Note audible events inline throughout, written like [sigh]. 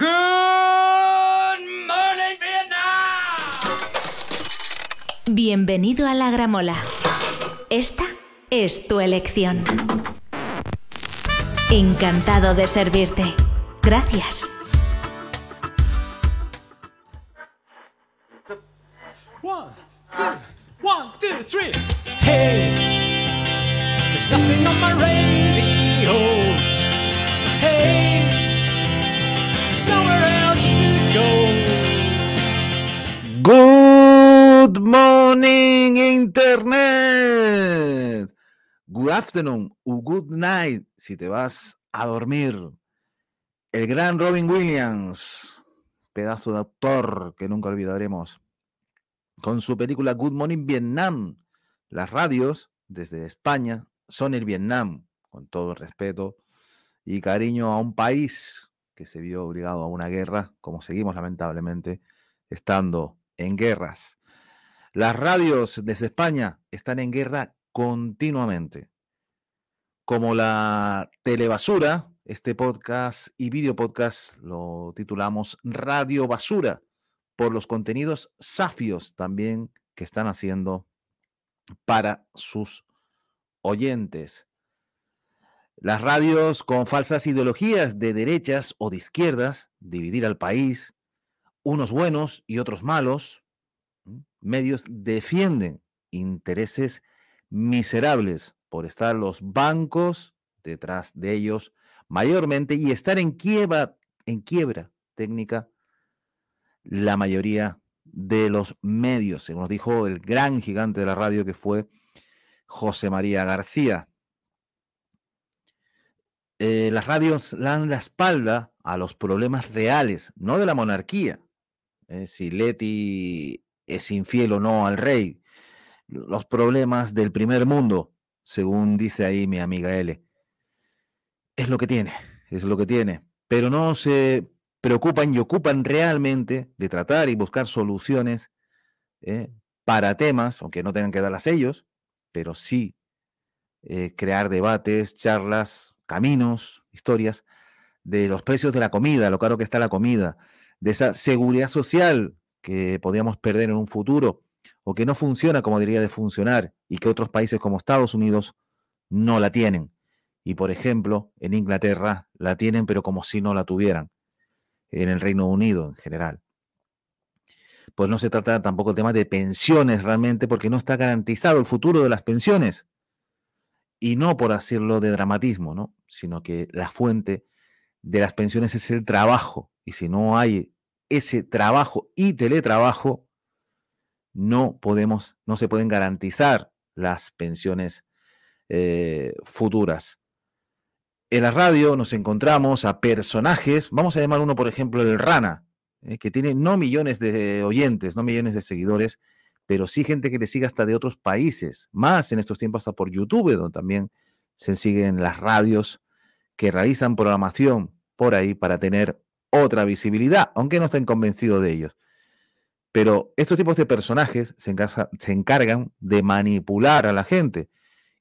Good morning, Vietnam. Bienvenido a la Gramola. Esta es tu elección. Encantado de servirte. Gracias. Afternoon o good night si te vas a dormir. El gran Robin Williams, pedazo de actor que nunca olvidaremos, con su película Good Morning Vietnam. Las radios desde España son el Vietnam, con todo respeto y cariño a un país que se vio obligado a una guerra, como seguimos lamentablemente estando en guerras. Las radios desde España están en guerra continuamente. Como la telebasura, este podcast y video podcast lo titulamos Radio Basura por los contenidos safios también que están haciendo para sus oyentes. Las radios con falsas ideologías de derechas o de izquierdas, dividir al país, unos buenos y otros malos, medios defienden intereses miserables por estar los bancos detrás de ellos mayormente y estar en quiebra, en quiebra técnica la mayoría de los medios, según nos dijo el gran gigante de la radio que fue José María García. Eh, las radios dan la espalda a los problemas reales, no de la monarquía. eh, si Leti es infiel o no al rey, los problemas del primer mundo, según dice ahí mi amiga L. Es lo que tiene, es lo que tiene. Pero no se preocupan y ocupan realmente de tratar y buscar soluciones eh, para temas, aunque no tengan que darlas ellos, pero sí eh, crear debates, charlas, caminos, historias de los precios de la comida, lo caro que está la comida, de esa seguridad social que podríamos perder en un futuro o que no funciona como debería de funcionar y que otros países como Estados Unidos no la tienen. Y por ejemplo, en Inglaterra la tienen, pero como si no la tuvieran. En el Reino Unido en general. Pues no se trata tampoco el tema de pensiones realmente, porque no está garantizado el futuro de las pensiones. Y no por decirlo de dramatismo, ¿no? Sino que la fuente de las pensiones es el trabajo. Y si no hay ese trabajo y teletrabajo, no podemos, no se pueden garantizar las pensiones eh, futuras. En la radio nos encontramos a personajes, vamos a llamar uno, por ejemplo, el Rana, eh, que tiene no millones de oyentes, no millones de seguidores, pero sí gente que le sigue hasta de otros países, más en estos tiempos hasta por YouTube, donde también se siguen las radios que realizan programación por ahí para tener otra visibilidad, aunque no estén convencidos de ellos. Pero estos tipos de personajes se, se encargan de manipular a la gente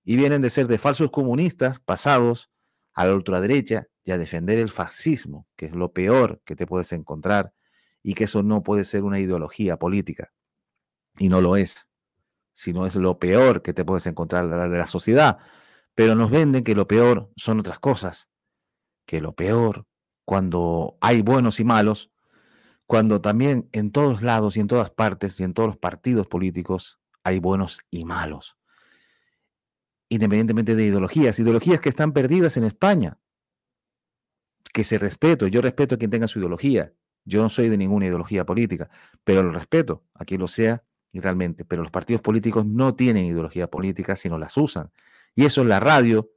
y vienen de ser de falsos comunistas pasados a la ultraderecha y a defender el fascismo, que es lo peor que te puedes encontrar y que eso no puede ser una ideología política. Y no lo es, sino es lo peor que te puedes encontrar de la sociedad. Pero nos venden que lo peor son otras cosas, que lo peor, cuando hay buenos y malos, cuando también en todos lados y en todas partes y en todos los partidos políticos hay buenos y malos independientemente de ideologías, ideologías que están perdidas en España, que se respeto, yo respeto a quien tenga su ideología, yo no soy de ninguna ideología política, pero lo respeto a quien lo sea realmente, pero los partidos políticos no tienen ideología política, sino las usan. Y eso en la radio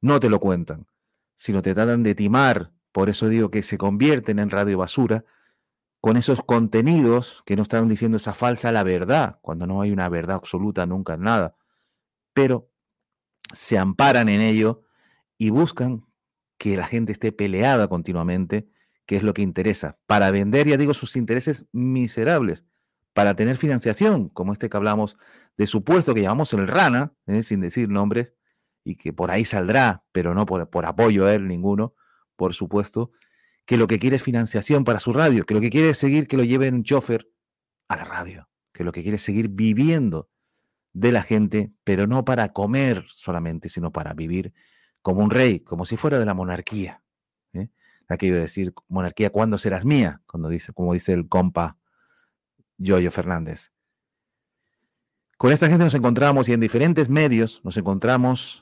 no te lo cuentan, sino te tratan de timar, por eso digo que se convierten en radio basura, con esos contenidos que no están diciendo esa falsa la verdad, cuando no hay una verdad absoluta nunca en nada, pero se amparan en ello y buscan que la gente esté peleada continuamente, que es lo que interesa, para vender, ya digo, sus intereses miserables, para tener financiación, como este que hablamos de supuesto que llamamos el Rana, ¿eh? sin decir nombres, y que por ahí saldrá, pero no por, por apoyo a él ninguno, por supuesto, que lo que quiere es financiación para su radio, que lo que quiere es seguir que lo lleven un chofer a la radio, que lo que quiere es seguir viviendo de la gente, pero no para comer solamente, sino para vivir como un rey, como si fuera de la monarquía. ¿eh? Aquello de decir, monarquía, ¿cuándo serás mía? Cuando dice, como dice el compa Yoyo Fernández. Con esta gente nos encontramos y en diferentes medios nos encontramos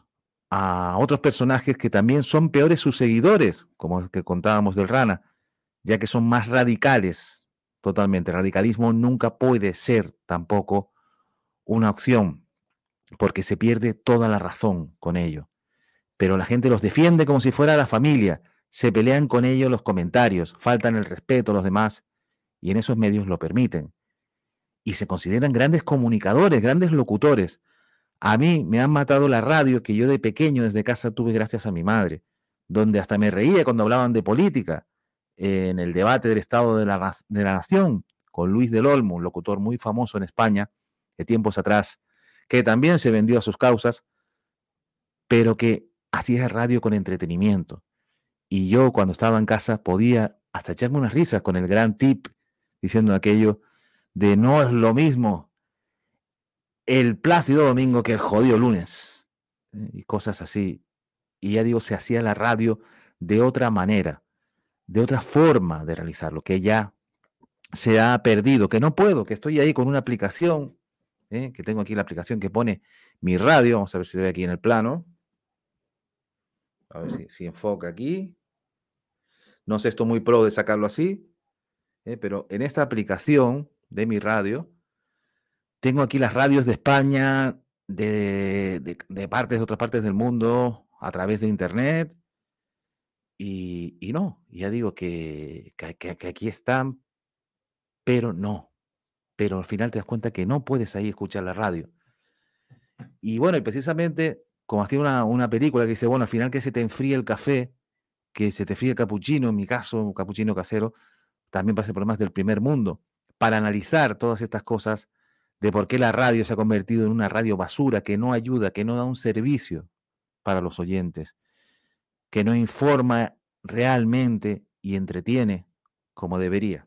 a otros personajes que también son peores sus seguidores, como el que contábamos del Rana, ya que son más radicales totalmente. radicalismo nunca puede ser tampoco una opción, porque se pierde toda la razón con ello. Pero la gente los defiende como si fuera la familia, se pelean con ellos los comentarios, faltan el respeto a los demás, y en esos medios lo permiten. Y se consideran grandes comunicadores, grandes locutores. A mí me han matado la radio que yo de pequeño desde casa tuve gracias a mi madre, donde hasta me reía cuando hablaban de política, en el debate del Estado de la, de la Nación, con Luis del Olmo, un locutor muy famoso en España, de tiempos atrás, que también se vendió a sus causas, pero que hacía radio con entretenimiento. Y yo cuando estaba en casa podía hasta echarme unas risas con el gran tip, diciendo aquello de no es lo mismo el plácido domingo que el jodido lunes. ¿eh? Y cosas así. Y ya digo, se hacía la radio de otra manera de otra forma de realizarlo, que ya se ha perdido, que no puedo, que estoy ahí con una aplicación, ¿eh? que tengo aquí la aplicación que pone mi radio, vamos a ver si se ve aquí en el plano. A ver si, enfoca aquí. No sé, estoy muy pro de sacarlo así, ¿eh? pero en esta aplicación de mi radio, tengo aquí las radios de España, de, de partes de otras partes del mundo, a través de internet, y, no, ya digo que, que, aquí están, pero no. Pero al final te das cuenta que no puedes ahí escuchar la radio. Y bueno, y precisamente, como hacía una, una película que dice, bueno, al final que se te enfríe el café, que se te fríe el capuchino, en mi caso, un capuchino casero, también pasa problemas del primer mundo. Para analizar todas estas cosas de por qué la radio se ha convertido en una radio basura que no ayuda, que no da un servicio para los oyentes que no informa realmente y entretiene como debería.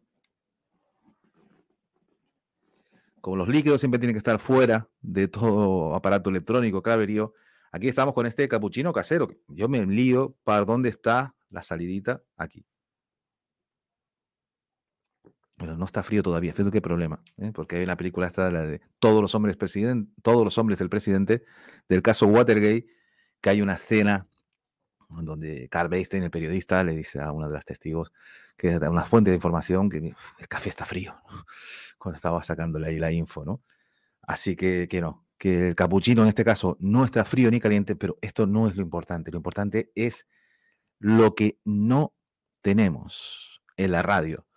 Como los líquidos siempre tienen que estar fuera de todo aparato electrónico, claverío, aquí estamos con este capuchino casero. Yo me lío para dónde está la salidita aquí. Bueno, no está frío todavía, fíjate qué problema, ¿eh? porque hay una película esta la de todos los hombres todos los hombres del presidente, del caso Watergate, que hay una escena donde Carl Beistein, el periodista, le dice a una de las testigos que da una fuente de información que el café está frío, [laughs] cuando estaba sacándole ahí la info, ¿no? Así que, que no, que el capuchino en este caso no está frío ni caliente, pero esto no es lo importante. Lo importante es lo que no tenemos en la radio.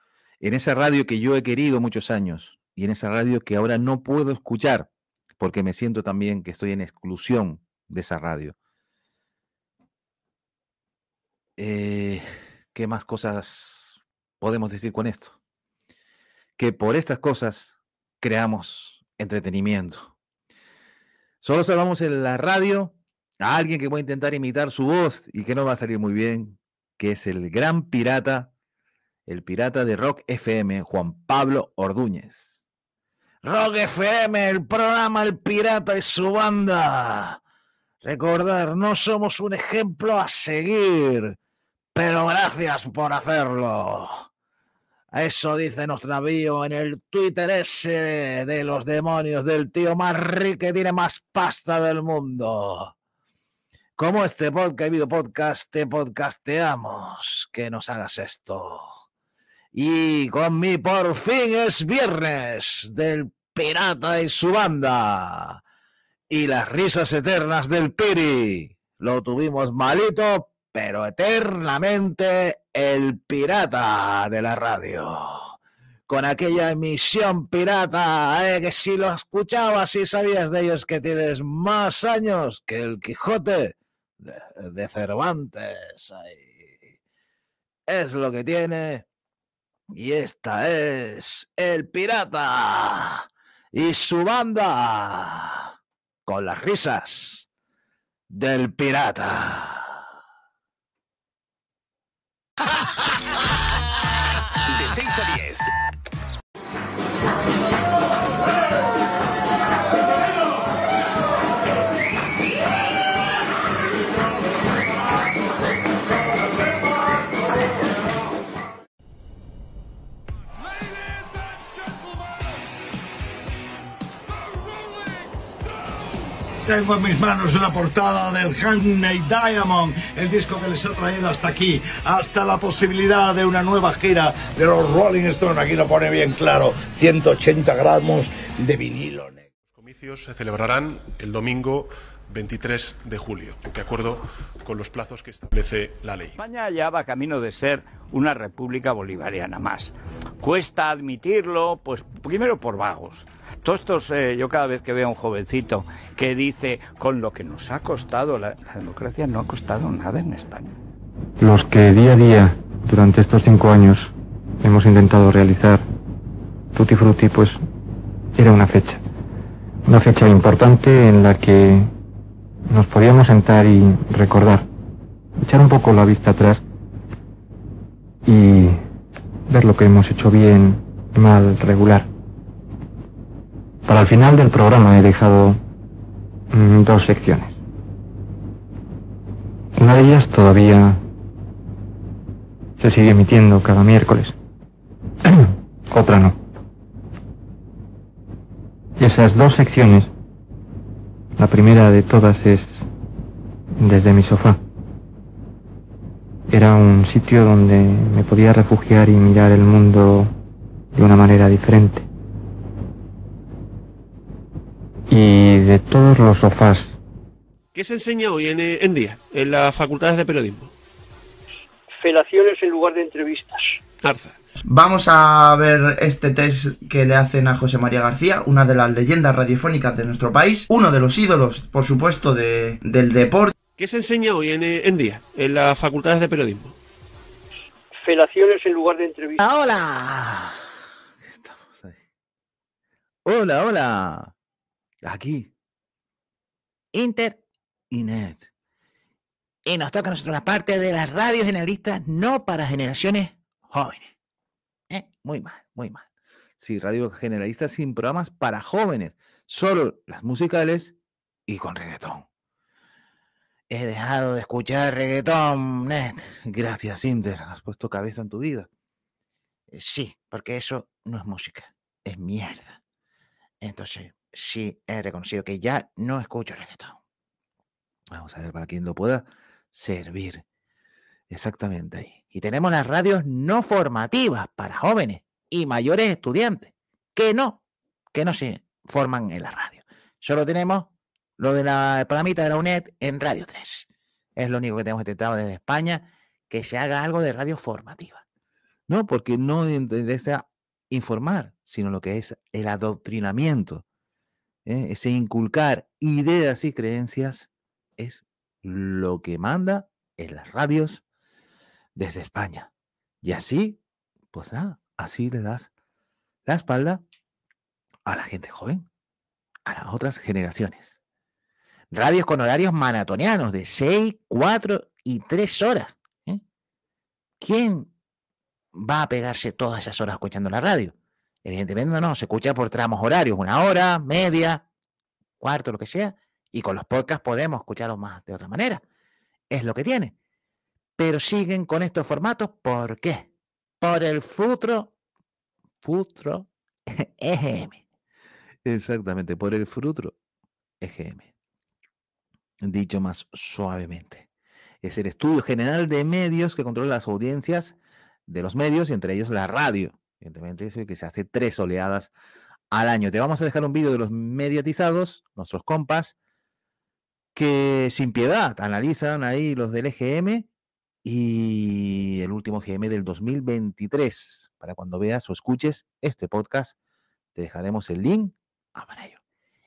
En esa radio que yo he querido muchos años y en esa radio que ahora no puedo escuchar porque me siento también que estoy en exclusión de esa radio. Eh, ¿Qué más cosas podemos decir con esto? Que por estas cosas creamos entretenimiento. Solo salvamos en la radio a alguien que a intentar imitar su voz y que no va a salir muy bien, que es el gran pirata, el pirata de Rock FM, Juan Pablo Ordúñez. Rock FM, el programa El Pirata y su banda. Recordar, no somos un ejemplo a seguir pero gracias por hacerlo. Eso dice nuestro navío en el Twitter ese de los demonios del tío más rico que tiene más pasta del mundo. Como este podcast, video podcast, te podcasteamos. Que nos hagas esto. Y con mi por fin es viernes del pirata y su banda. Y las risas eternas del Piri. Lo tuvimos malito, pero eternamente el pirata de la radio. Con aquella emisión pirata, eh, que si lo escuchabas y sabías de ellos que tienes más años que el Quijote de, Cervantes. Es lo que tiene. Y esta es el pirata y su banda con las risas del pirata. 6 a 10. Tengo en mis manos una portada del Handmade Diamond, el disco que les ha traído hasta aquí, hasta la posibilidad de una nueva gira de los Rolling Stones. Aquí lo pone bien claro, 180 gramos de vinilo. negro. Los comicios se celebrarán el domingo 23 de julio, de acuerdo con los plazos que establece la ley. España ya va camino de ser una república bolivariana más. Cuesta admitirlo, pues primero por vagos. Todos estos, eh, yo cada vez que veo a un jovencito que dice, con lo que nos ha costado, la, la democracia no ha costado nada en España. Los que día a día, durante estos cinco años, hemos intentado realizar Tutti Frutti, pues era una fecha. Una fecha importante en la que nos podíamos sentar y recordar, echar un poco la vista atrás y ver lo que hemos hecho bien, mal, regular. Para el final del programa he dejado mm, dos secciones. Una de ellas todavía se sigue emitiendo cada miércoles. [clears throat] Otra no. Y esas dos secciones, la primera de todas es desde mi sofá. Era un sitio donde me podía refugiar y mirar el mundo de una manera diferente. Y de todos los sofás ¿Qué se enseña hoy en, eh, en día en las facultades de periodismo? Felaciones en lugar de entrevistas. Arza. Vamos a ver este test que le hacen a José María García, una de las leyendas radiofónicas de nuestro país, uno de los ídolos, por supuesto, de, del deporte. ¿Qué se enseña hoy en, eh, en día en las facultades de periodismo? Felaciones en lugar de entrevistas. Hola. Estamos ahí. Hola, hola. Aquí. Inter y Net. Y nos toca a nosotros la parte de las radios generalistas no para generaciones jóvenes. ¿Eh? Muy mal, muy mal. Sí, radio generalista sin programas para jóvenes. Solo las musicales y con reggaetón. He dejado de escuchar reggaetón, Net. Gracias, Inter. Has puesto cabeza en tu vida. Eh, Sí, porque eso no es música, es mierda. Entonces, sí he reconocido que ya no escucho reggaetón. Vamos a ver para quien lo pueda servir. Exactamente ahí. Y tenemos las radios no formativas para jóvenes y mayores estudiantes, que no, que no se forman en la radio. Solo tenemos lo de la el programita de la UNED en Radio 3. Es lo único que tenemos intentado desde España, que se haga algo de radio formativa. No, porque no interesa informar, sino lo que es el adoctrinamiento. ¿Eh? Ese inculcar ideas y creencias es lo que manda en las radios desde España. Y así, pues nada, así le das la espalda a la gente joven, a las otras generaciones. Radios con horarios maratonianos de 6, 4 y 3 horas. ¿eh? ¿Quién va a pegarse todas esas horas escuchando la radio? Evidentemente no, se escucha por tramos horarios, una hora, media, cuarto, lo que sea, y con los podcasts podemos escucharlos más de otra manera. Es lo que tiene. Pero siguen con estos formatos, ¿por qué? Por el futuro, futuro [laughs] EGM. Exactamente, por el futuro EGM. Dicho más suavemente. Es el estudio general de medios que controla las audiencias de los medios y entre ellos la radio. Evidentemente, eso que se hace tres oleadas al año. Te vamos a dejar un vídeo de los mediatizados, nuestros compas, que sin piedad analizan ahí los del EGM y el último GM del 2023. Para cuando veas o escuches este podcast, te dejaremos el link ah, para ello.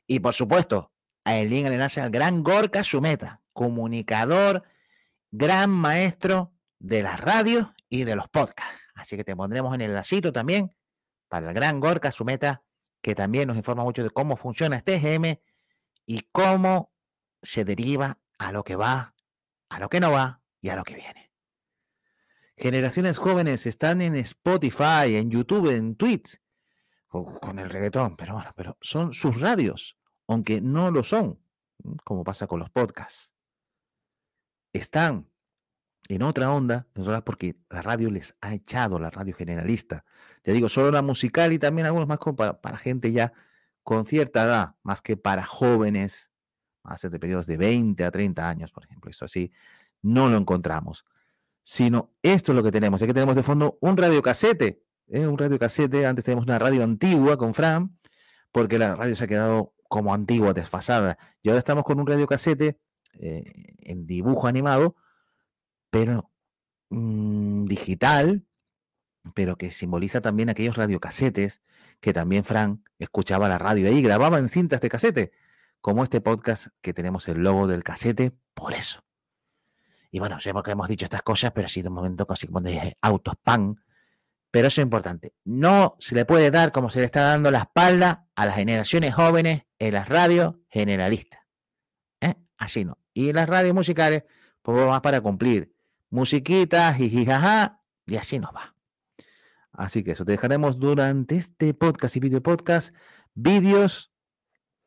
Y por supuesto, el link al enlace al gran Gorka Sumeta, comunicador, gran maestro de las radios y de los podcasts. Así que te pondremos en el lacito también para el gran Gorka Sumeta, que también nos informa mucho de cómo funciona este GM y cómo se deriva a lo que va, a lo que no va y a lo que viene. Generaciones jóvenes están en Spotify, en YouTube, en Twitch, con, el reggaetón, pero bueno, pero son sus radios, aunque no lo son, como pasa con los podcasts. Están en otra onda, porque la radio les ha echado, la radio generalista. Ya digo, solo la musical y también algunos más para, gente ya con cierta edad, más que para jóvenes, más de periodos de 20 a 30 años, por ejemplo. Esto así, no lo encontramos. Sino esto es lo que tenemos. Aquí tenemos de fondo un radiocasete, ¿eh? un radiocasete. Antes teníamos una radio antigua con Fran, porque la radio se ha quedado como antigua, desfasada. Y ahora estamos con un radiocasete eh, en dibujo animado, pero mm, digital, pero que simboliza también aquellos radiocasetes que también Fran escuchaba la radio ahí, grababa en cintas de casete, como este podcast que tenemos el logo del casete, por eso. Y bueno, sé qué hemos dicho estas cosas, pero ha sido un momento casi como de autospam. Pero eso es importante. No se le puede dar como se le está dando la espalda a las generaciones jóvenes en las radios generalistas. ¿eh? Así no. Y en las radios musicales, pues más para cumplir. Musiquita, jijijaja, y así nos va. Así que eso, te dejaremos durante este podcast y video podcast vídeos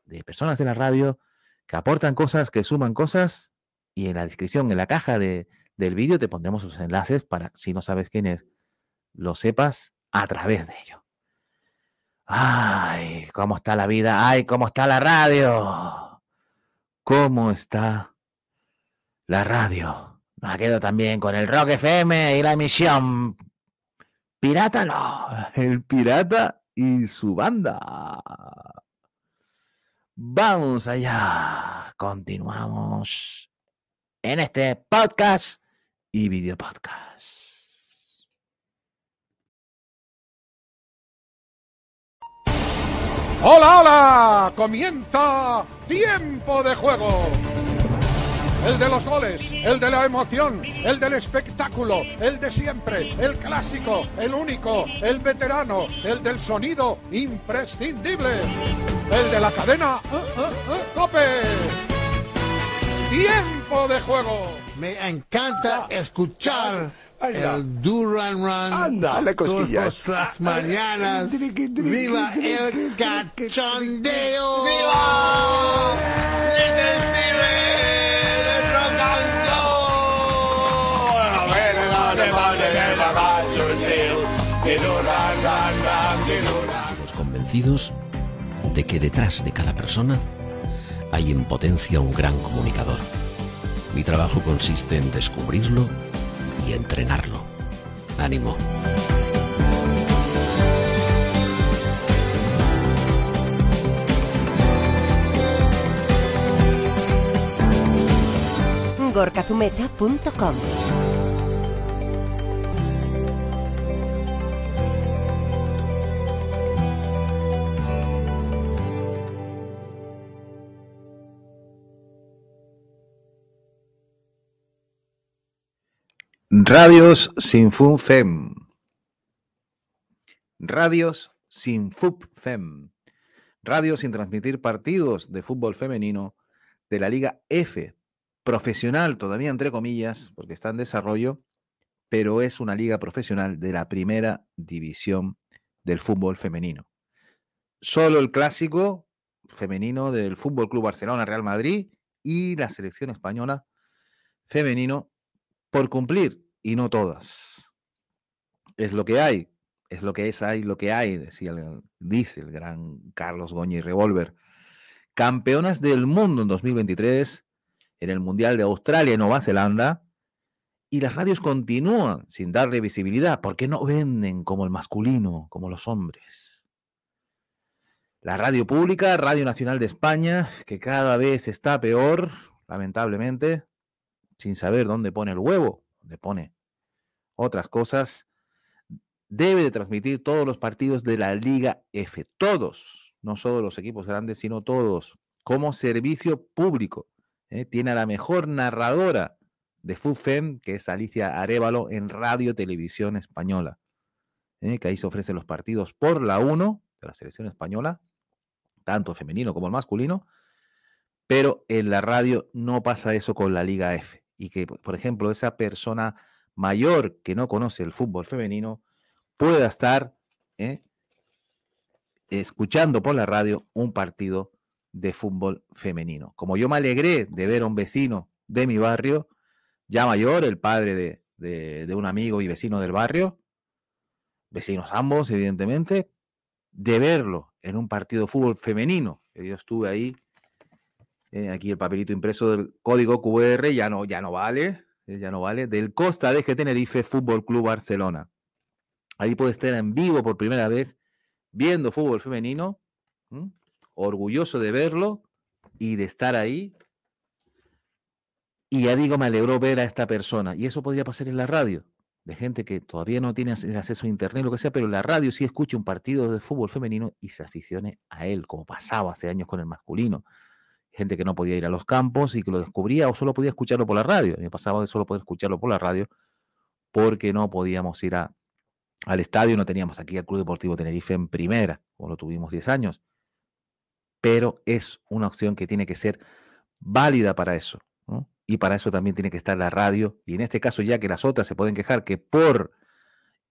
de personas de la radio que aportan cosas, que suman cosas, y en la descripción, en la caja de, del vídeo, te pondremos sus enlaces para, si no sabes quién es, lo sepas a través de ello. Ay, cómo está la vida, ay, cómo está la radio, cómo está la radio. Nos ha quedado también con el Rock FM y la emisión Pirata no, el pirata y su banda. Vamos allá, continuamos en este podcast y video podcast. ¡Hola, hola! Comienza tiempo de juego. El de los goles, el de la emoción, el del espectáculo, el de siempre, el clásico, el único, el veterano, el del sonido imprescindible, el de la cadena ¡uh, uh, uh, Cope. Tiempo de juego. Me encanta escuchar el Duran Run Dale cosquillas. todas las mañanas. ¡Viva el cachondeo! Estamos de que detrás de cada persona hay en potencia un gran comunicador. Mi trabajo consiste en descubrirlo y entrenarlo. Ánimo. gorkazumeta.com Radios sin fun fem. Radios sin FUP fem. Radios sin transmitir partidos de fútbol femenino de la Liga F, profesional todavía entre comillas, porque está en desarrollo, pero es una liga profesional de la primera división del fútbol femenino. Solo el clásico femenino del Fútbol Club Barcelona Real Madrid y la selección española femenino por cumplir y no todas. Es lo que hay, es lo que es, hay lo que hay, decía dice el gran Carlos Goñi Revolver. Campeonas del mundo en 2023 en el Mundial de Australia y Nueva Zelanda y las radios continúan sin darle visibilidad porque no venden como el masculino, como los hombres. La radio pública, Radio Nacional de España, que cada vez está peor, lamentablemente, sin saber dónde pone el huevo, dónde pone otras cosas, debe de transmitir todos los partidos de la Liga F, todos, no solo los equipos grandes, sino todos, como servicio público. ¿eh? Tiene a la mejor narradora de FUFEM, que es Alicia Arevalo, en Radio Televisión Española, ¿eh? que ahí se ofrecen los partidos por la 1 de la selección española, tanto femenino como el masculino, pero en la radio no pasa eso con la Liga F. Y que, por ejemplo, esa persona mayor que no conoce el fútbol femenino pueda estar ¿eh? escuchando por la radio un partido de fútbol femenino. Como yo me alegré de ver a un vecino de mi barrio, ya mayor, el padre de, de, de un amigo y vecino del barrio, vecinos ambos, evidentemente, de verlo en un partido de fútbol femenino, que yo estuve ahí, eh, aquí el papelito impreso del código QR ya no, ya no vale, eh, ya no vale, del Costa de Tenerife Fútbol Club Barcelona. Ahí puede estar en vivo por primera vez viendo fútbol femenino, orgulloso de verlo y de estar ahí. Y ya digo, me alegró ver a esta persona. Y eso podría pasar en la radio, de gente que todavía no tiene acceso a internet, lo que sea, pero en la radio sí escucha un partido de fútbol femenino y se aficione a él, como pasaba hace años con el masculino. Gente que no podía ir a los campos y que lo descubría o solo podía escucharlo por la radio. Me pasaba de solo poder escucharlo por la radio porque no podíamos ir a, al estadio, no teníamos aquí al Club Deportivo Tenerife en primera, o lo tuvimos 10 años. Pero es una opción que tiene que ser válida para eso. Y para eso también tiene que estar la radio. Y en este caso, ya que las otras se pueden quejar que por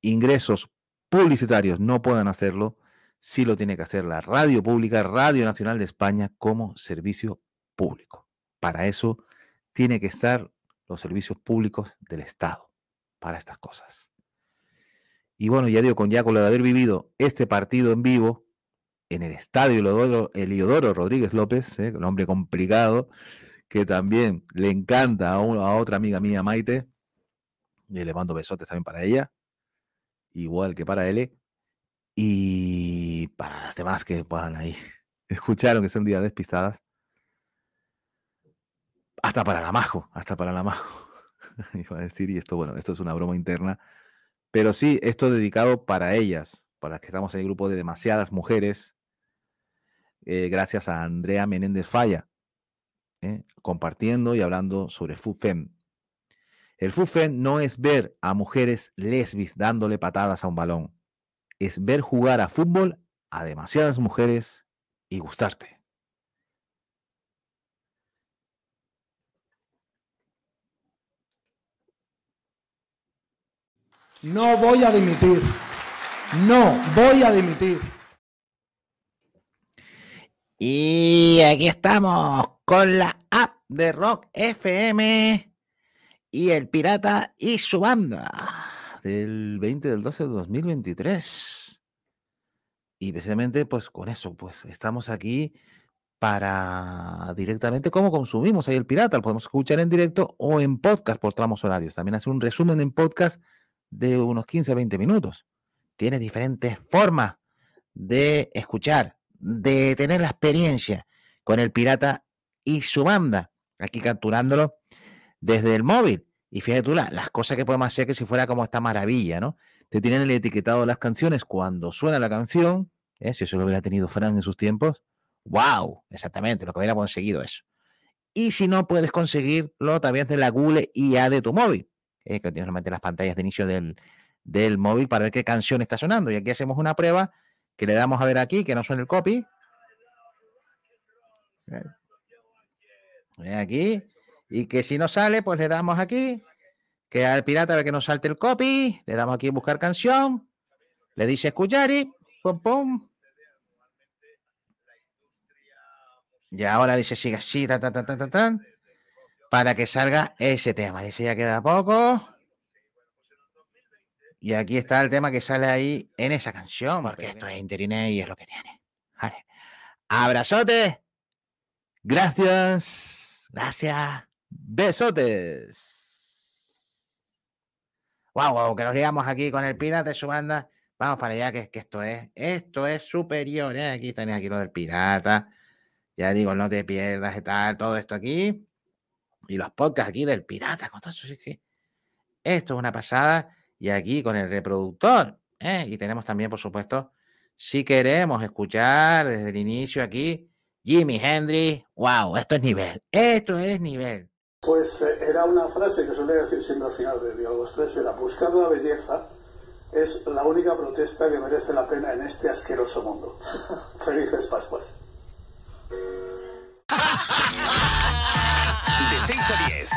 ingresos publicitarios no puedan hacerlo, sí lo tiene que hacer la radio pública, Radio Nacional de España, como servicio público. Para eso tiene que estar los servicios públicos del Estado, para estas cosas. Y bueno, ya digo, con ya con lo de haber vivido este partido en vivo en el estadio Eliodoro, Rodríguez López, ¿eh? un hombre complicado, que también le encanta a, a otra amiga mía, Maite, y le mando besotes también para ella, igual que para él, y para las demás que puedan ahí [laughs] escucharon que son días despistadas, hasta para la Majo, hasta para la Majo, [laughs] iba a decir, y esto, bueno, esto es una broma interna, pero sí, esto dedicado para ellas, para las que estamos en el grupo de demasiadas mujeres, eh, gracias a Andrea Menéndez Falla, ¿eh? compartiendo y hablando sobre FUFEM. El FUFEM no es ver a mujeres lesbis dándole patadas a un balón, es ver jugar a fútbol a demasiadas mujeres y gustarte. No voy a dimitir. No voy a dimitir. Y aquí estamos con la app de Rock FM y el pirata y su banda del 20 del 12 de 2023. Y precisamente pues con eso, pues estamos aquí para directamente cómo consumimos ahí el pirata. Lo podemos escuchar en directo o en podcast por tramos horarios. También hace un resumen en podcast de unos 15 a 20 minutos. Tiene diferentes formas de escuchar, de tener la experiencia con el pirata y su banda, aquí capturándolo desde el móvil. Y fíjate tú la- las cosas que podemos hacer que si fuera como esta maravilla, ¿no? Te tienen el etiquetado de las canciones cuando suena la canción, ¿eh? si eso lo hubiera tenido Fran en sus tiempos, wow, exactamente, lo que hubiera conseguido eso. Y si no puedes conseguirlo, también de la Google IA de tu móvil, ¿eh? que tienes meter las pantallas de inicio del, del móvil para ver qué canción está sonando. Y aquí hacemos una prueba que le damos a ver aquí, que no suene el copy. Eh, Aquí. Y que si no sale, pues le damos aquí. Que al pirata ve que nos salte el copy. Le damos aquí buscar canción. Le dice escuchar y pum pum. Y ahora dice sigue así, ta, ta, ta, ta, ta, ta, para que salga ese tema. Dice ya queda poco. Y aquí está el tema que sale ahí en esa canción, porque esto es internet y es lo que tiene. Vale. Abrazote. Gracias. Gracias. Besotes. Wow, wow, que nos liamos aquí con el pirata de su banda. Vamos para allá, que, esto es, esto es superior. ¿eh? Aquí tenéis aquí lo del pirata. Ya digo, no te pierdas y tal, todo esto aquí. Y los podcasts aquí del pirata, con todo eso. sí Esto es una pasada. Y aquí con el reproductor. ¿eh? Y tenemos también, por supuesto, si queremos escuchar desde el inicio aquí, Jimi Hendrix. Wow, esto es nivel. Esto es nivel. Pues eh, era una frase que solía decir siempre al final de Diálogos 3, era buscar la belleza es la única protesta que merece la pena en este asqueroso mundo. [laughs] Felices Pascuas. De 6 a 10,